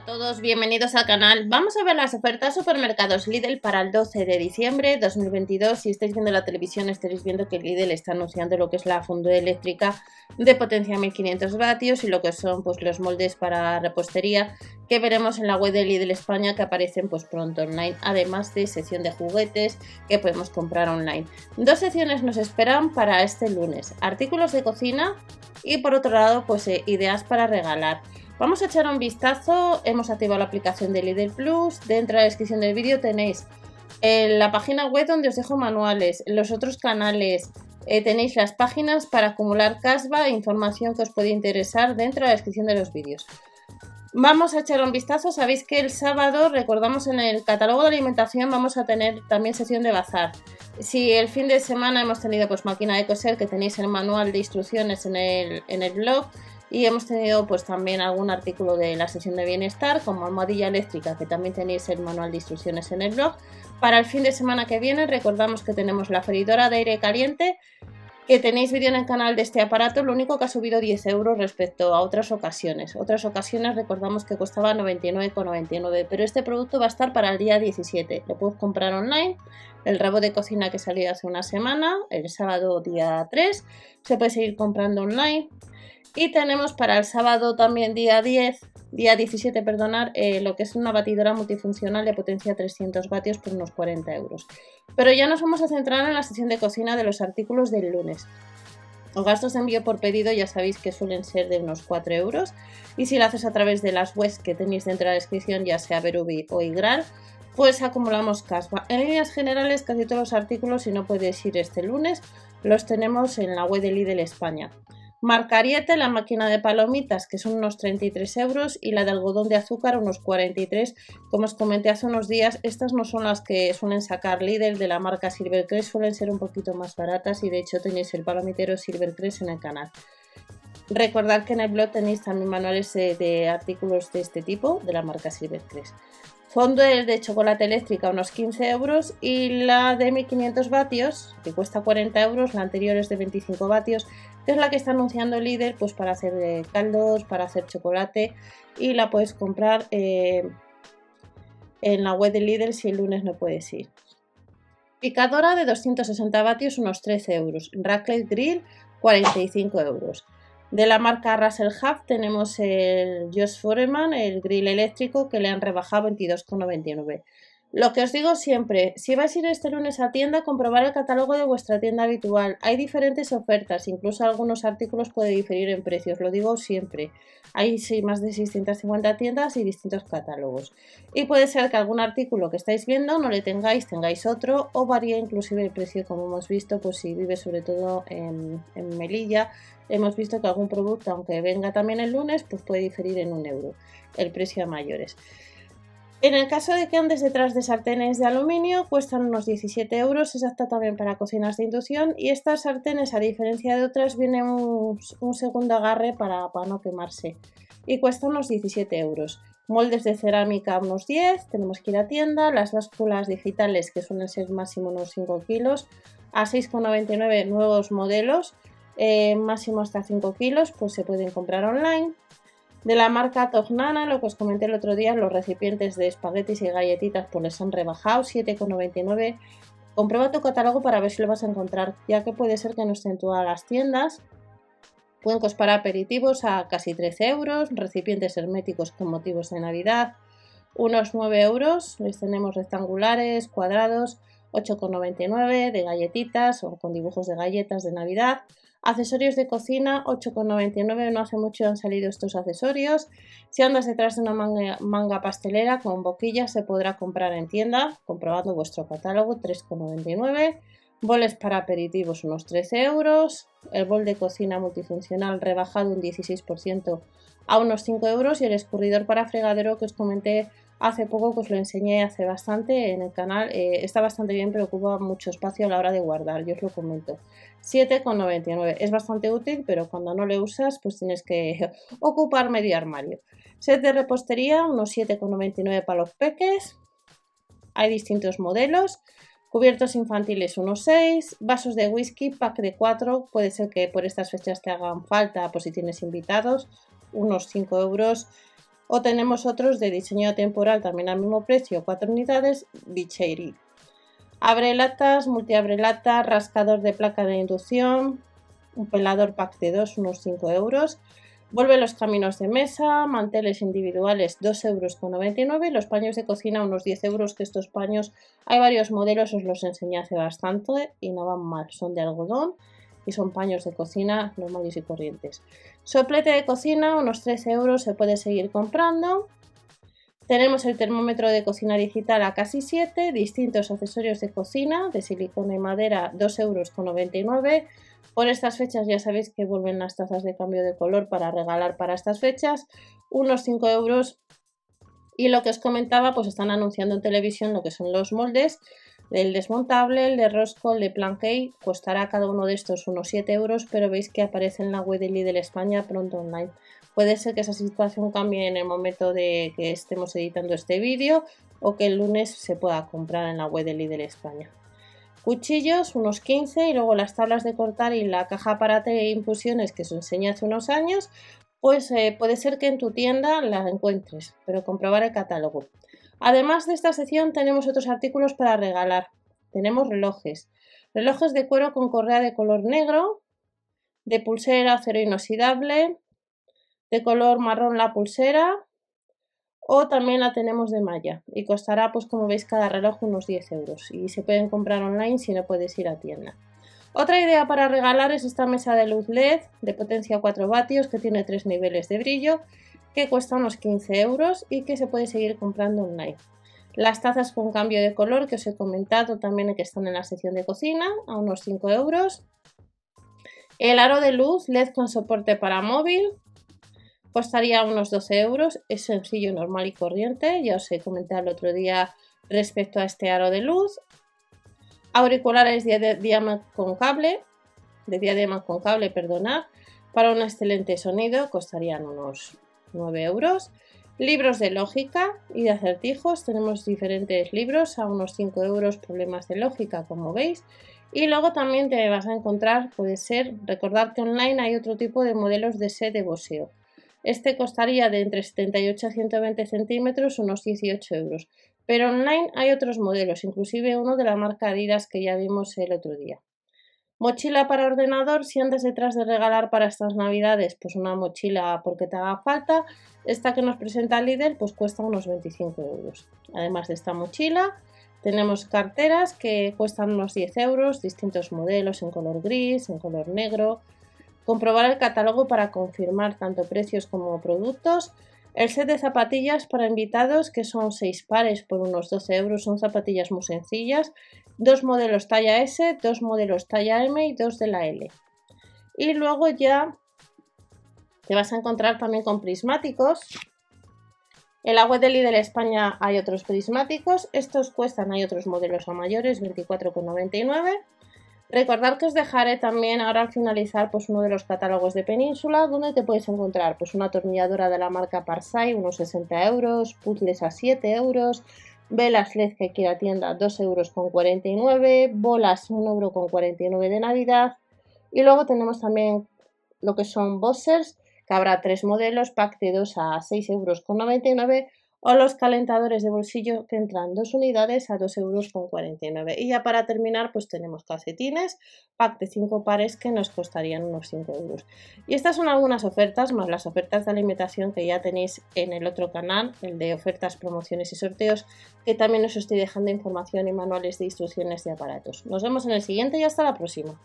a todos, bienvenidos al canal. Vamos a ver las ofertas supermercados Lidl para el 12 de diciembre 2022. Si estáis viendo la televisión estaréis viendo que Lidl está anunciando lo que es la funda eléctrica de potencia 1500 vatios y lo que son pues los moldes para repostería que veremos en la web de Lidl España que aparecen pues pronto online, además de sección de juguetes que podemos comprar online. Dos secciones nos esperan para este lunes, artículos de cocina y por otro lado pues eh, ideas para regalar. Vamos a echar un vistazo, hemos activado la aplicación de Lidl Plus, dentro de la descripción del vídeo tenéis en la página web donde os dejo manuales, los otros canales, eh, tenéis las páginas para acumular casva e información que os puede interesar dentro de la descripción de los vídeos. Vamos a echar un vistazo, sabéis que el sábado, recordamos en el catálogo de alimentación, vamos a tener también sesión de bazar. Si el fin de semana hemos tenido pues máquina de coser, que tenéis el manual de instrucciones en el, en el blog, y hemos tenido pues también algún artículo de la sesión de bienestar como almohadilla eléctrica que también tenéis el manual de instrucciones en el blog. Para el fin de semana que viene recordamos que tenemos la freidora de aire caliente que tenéis vídeo en el canal de este aparato, lo único que ha subido 10 euros respecto a otras ocasiones. Otras ocasiones recordamos que costaba 99,99, pero este producto va a estar para el día 17. Lo puedes comprar online. El rabo de cocina que salió hace una semana, el sábado día 3, se puede seguir comprando online. Y tenemos para el sábado también día 10, día 17, perdonar, eh, lo que es una batidora multifuncional de potencia 300 vatios por unos 40 euros. Pero ya nos vamos a centrar en la sesión de cocina de los artículos del lunes. Los gastos de envío por pedido ya sabéis que suelen ser de unos 4 euros y si lo haces a través de las webs que tenéis dentro de la descripción, ya sea Berubi o Igral, pues acumulamos caspa. En líneas generales, casi todos los artículos, si no puedes ir este lunes, los tenemos en la web de Lidl España. Marcariete, la máquina de palomitas, que son unos 33 euros, y la de algodón de azúcar, unos 43. Como os comenté hace unos días, estas no son las que suelen sacar Lidl de la marca Silvercrest, suelen ser un poquito más baratas y de hecho tenéis el palomitero Silvercrest en el canal. Recordad que en el blog tenéis también manuales de, artículos de este tipo de la marca Silvercrest. Fondo de chocolate eléctrica unos 15 euros y la de 1500 vatios que cuesta 40 euros, la anterior es de 25 vatios que es la que está anunciando líder pues para hacer eh, caldos, para hacer chocolate y la puedes comprar eh, en la web del líder si el lunes no puedes ir. Picadora de 260 vatios unos 13 euros, Raclette Grill 45 euros. De la marca Russell Hub tenemos el Just Foreman, el grill eléctrico que le han rebajado 22,99. Lo que os digo siempre, si vais a ir este lunes a tienda, comprobar el catálogo de vuestra tienda habitual. Hay diferentes ofertas, incluso algunos artículos pueden diferir en precios, lo digo siempre. Hay más de 650 tiendas y distintos catálogos. Y puede ser que algún artículo que estáis viendo no le tengáis, tengáis otro o varía inclusive el precio, como hemos visto, pues si vive sobre todo en, en Melilla, hemos visto que algún producto, aunque venga también el lunes, pues puede diferir en un euro el precio a mayores. En el caso de que andes detrás de sartenes de aluminio, cuestan unos 17 euros, es apta también para cocinas de inducción y estas sartenes, a diferencia de otras, vienen un, segundo agarre para, para, no quemarse y cuestan unos 17 euros. Moldes de cerámica unos 10, tenemos que ir a tienda, las básculas digitales que suelen ser máximo unos 5 kilos, a 6,99 nuevos modelos, eh, máximo hasta 5 kilos, pues se pueden comprar online. De la marca Tognana, lo que os comenté el otro día, los recipientes de espaguetis y galletitas pues han rebajado 7,99. Comprueba tu catálogo para ver si lo vas a encontrar, ya que puede ser que no estén todas las tiendas. Cuencos para aperitivos a casi 13 euros, recipientes herméticos con motivos de Navidad, unos 9 euros. Les tenemos rectangulares, cuadrados, 8,99 de galletitas o con dibujos de galletas de Navidad. Accesorios de cocina, 8,99. No hace mucho han salido estos accesorios. Si andas detrás de una manga, pastelera con boquillas, se podrá comprar en tienda, comprobando vuestro catálogo, 3,99. Boles para aperitivos, unos 13 euros. El bol de cocina multifuncional rebajado un 16% a unos 5 euros. Y el escurridor para fregadero que os comenté hace poco que os lo enseñé hace bastante en el canal. Eh, está bastante bien, pero ocupa mucho espacio a la hora de guardar, yo os lo comento. 7,99. Es bastante útil, pero cuando no le usas, pues tienes que ocupar medio armario. Set de repostería, unos 7,99 para los peques. Hay distintos modelos. Cubiertos infantiles, unos 6. Vasos de whisky, pack de 4. Puede ser que por estas fechas te hagan falta, por si tienes invitados. Unos 5 euros O tenemos otros de diseño temporal también al mismo precio, 4 unidades, Bicheiri. Abrelatas, multiabrelatas, rascador de placa de inducción, un pelador pack de 2, unos 5 euros. Vuelve los caminos de mesa, manteles individuales 2,99 euros, los paños de cocina unos 10 euros, que estos paños hay varios modelos, os los enseñé hace bastante y no van mal, son de algodón y son paños de cocina normales y corrientes. Soplete de cocina, unos 13 euros, se puede seguir comprando. Tenemos el termómetro de cocina digital a casi 7, distintos accesorios de cocina de silicona y madera 2,99 euros. Por estas fechas ya sabéis que vuelven las tazas de cambio de color para regalar para estas fechas, unos 5 euros. Y lo que os comentaba, pues están anunciando en televisión lo que son los moldes. El desmontable, el de rosco, el de planqué, costará cada uno de estos unos 7 euros, pero veis que aparece en la web de España pronto online. Puede ser que esa situación cambie en el momento de que estemos editando este vídeo o que el lunes se pueda comprar en la web de España. Cuchillos, unos 15 y luego las tablas de cortar y la caja para té e infusiones que os enseñé hace unos años, pues eh, puede ser que en tu tienda la encuentres, pero comprobar el catálogo. Además de esta sección tenemos otros artículos para regalar. Tenemos relojes, relojes de cuero con correa de color negro, de pulsera acero inoxidable, de color marrón la pulsera o también la tenemos de malla y costará pues como veis cada reloj unos 10 euros y se pueden comprar online si no puedes ir a tienda. Otra idea para regalar es esta mesa de luz LED de potencia 4 vatios que tiene tres niveles de brillo que cuesta unos 15 euros y que se puede seguir comprando online. Las tazas con cambio de color que os he comentado también que están en la sección de cocina a unos 5 euros. El aro de luz LED con soporte para móvil Costaría unos 12 euros, es sencillo, normal y corriente. Ya os he comentado el otro día respecto a este aro de luz. Auriculares de diadema con cable, de diadema con cable, perdonad, para un excelente sonido costarían unos 9 euros. Libros de lógica y de acertijos, tenemos diferentes libros a unos 5 euros, problemas de lógica, como veis. Y luego también te vas a encontrar, puede ser, recordar que online hay otro tipo de modelos de set de boseo. Este costaría de entre 78 a 120 centímetros unos 18 euros. Pero online hay otros modelos, inclusive uno de la marca Adidas que ya vimos el otro día. Mochila para ordenador, si andas detrás de regalar para estas navidades, pues una mochila porque te haga falta, esta que nos presenta Lidl pues cuesta unos 25 euros. Además de esta mochila, tenemos carteras que cuestan unos 10 euros, distintos modelos en color gris, en color negro, comprobar el catálogo para confirmar tanto precios como productos. El set de zapatillas para invitados, que son 6 pares por unos 12 euros, son zapatillas muy sencillas. Dos modelos talla S, dos modelos talla M y dos de la L. Y luego ya te vas a encontrar también con prismáticos. En la web de Lidl España hay otros prismáticos. Estos cuestan, hay otros modelos a mayores, 24,99. Recordad que os dejaré también ahora al finalizar pues uno de los catálogos de Península donde te puedes encontrar pues una atornilladora de la marca Parsai unos 60 euros, puzzles a 7 euros, velas LED que quiera tienda 2 euros con 49, bolas 1 euro con 49 de Navidad. Y luego tenemos también lo que son boxers que habrá tres modelos, pack de 2 a 6 euros con 99 o los calentadores de bolsillo que entran dos unidades a 2,49 euros. Y ya para terminar, pues tenemos calcetines, pack de 5 pares que nos costarían unos 5 euros. Y estas son algunas ofertas, más las ofertas de alimentación que ya tenéis en el otro canal, el de ofertas, promociones y sorteos, que también os estoy dejando información y manuales de instrucciones de aparatos. Nos vemos en el siguiente y hasta la próxima.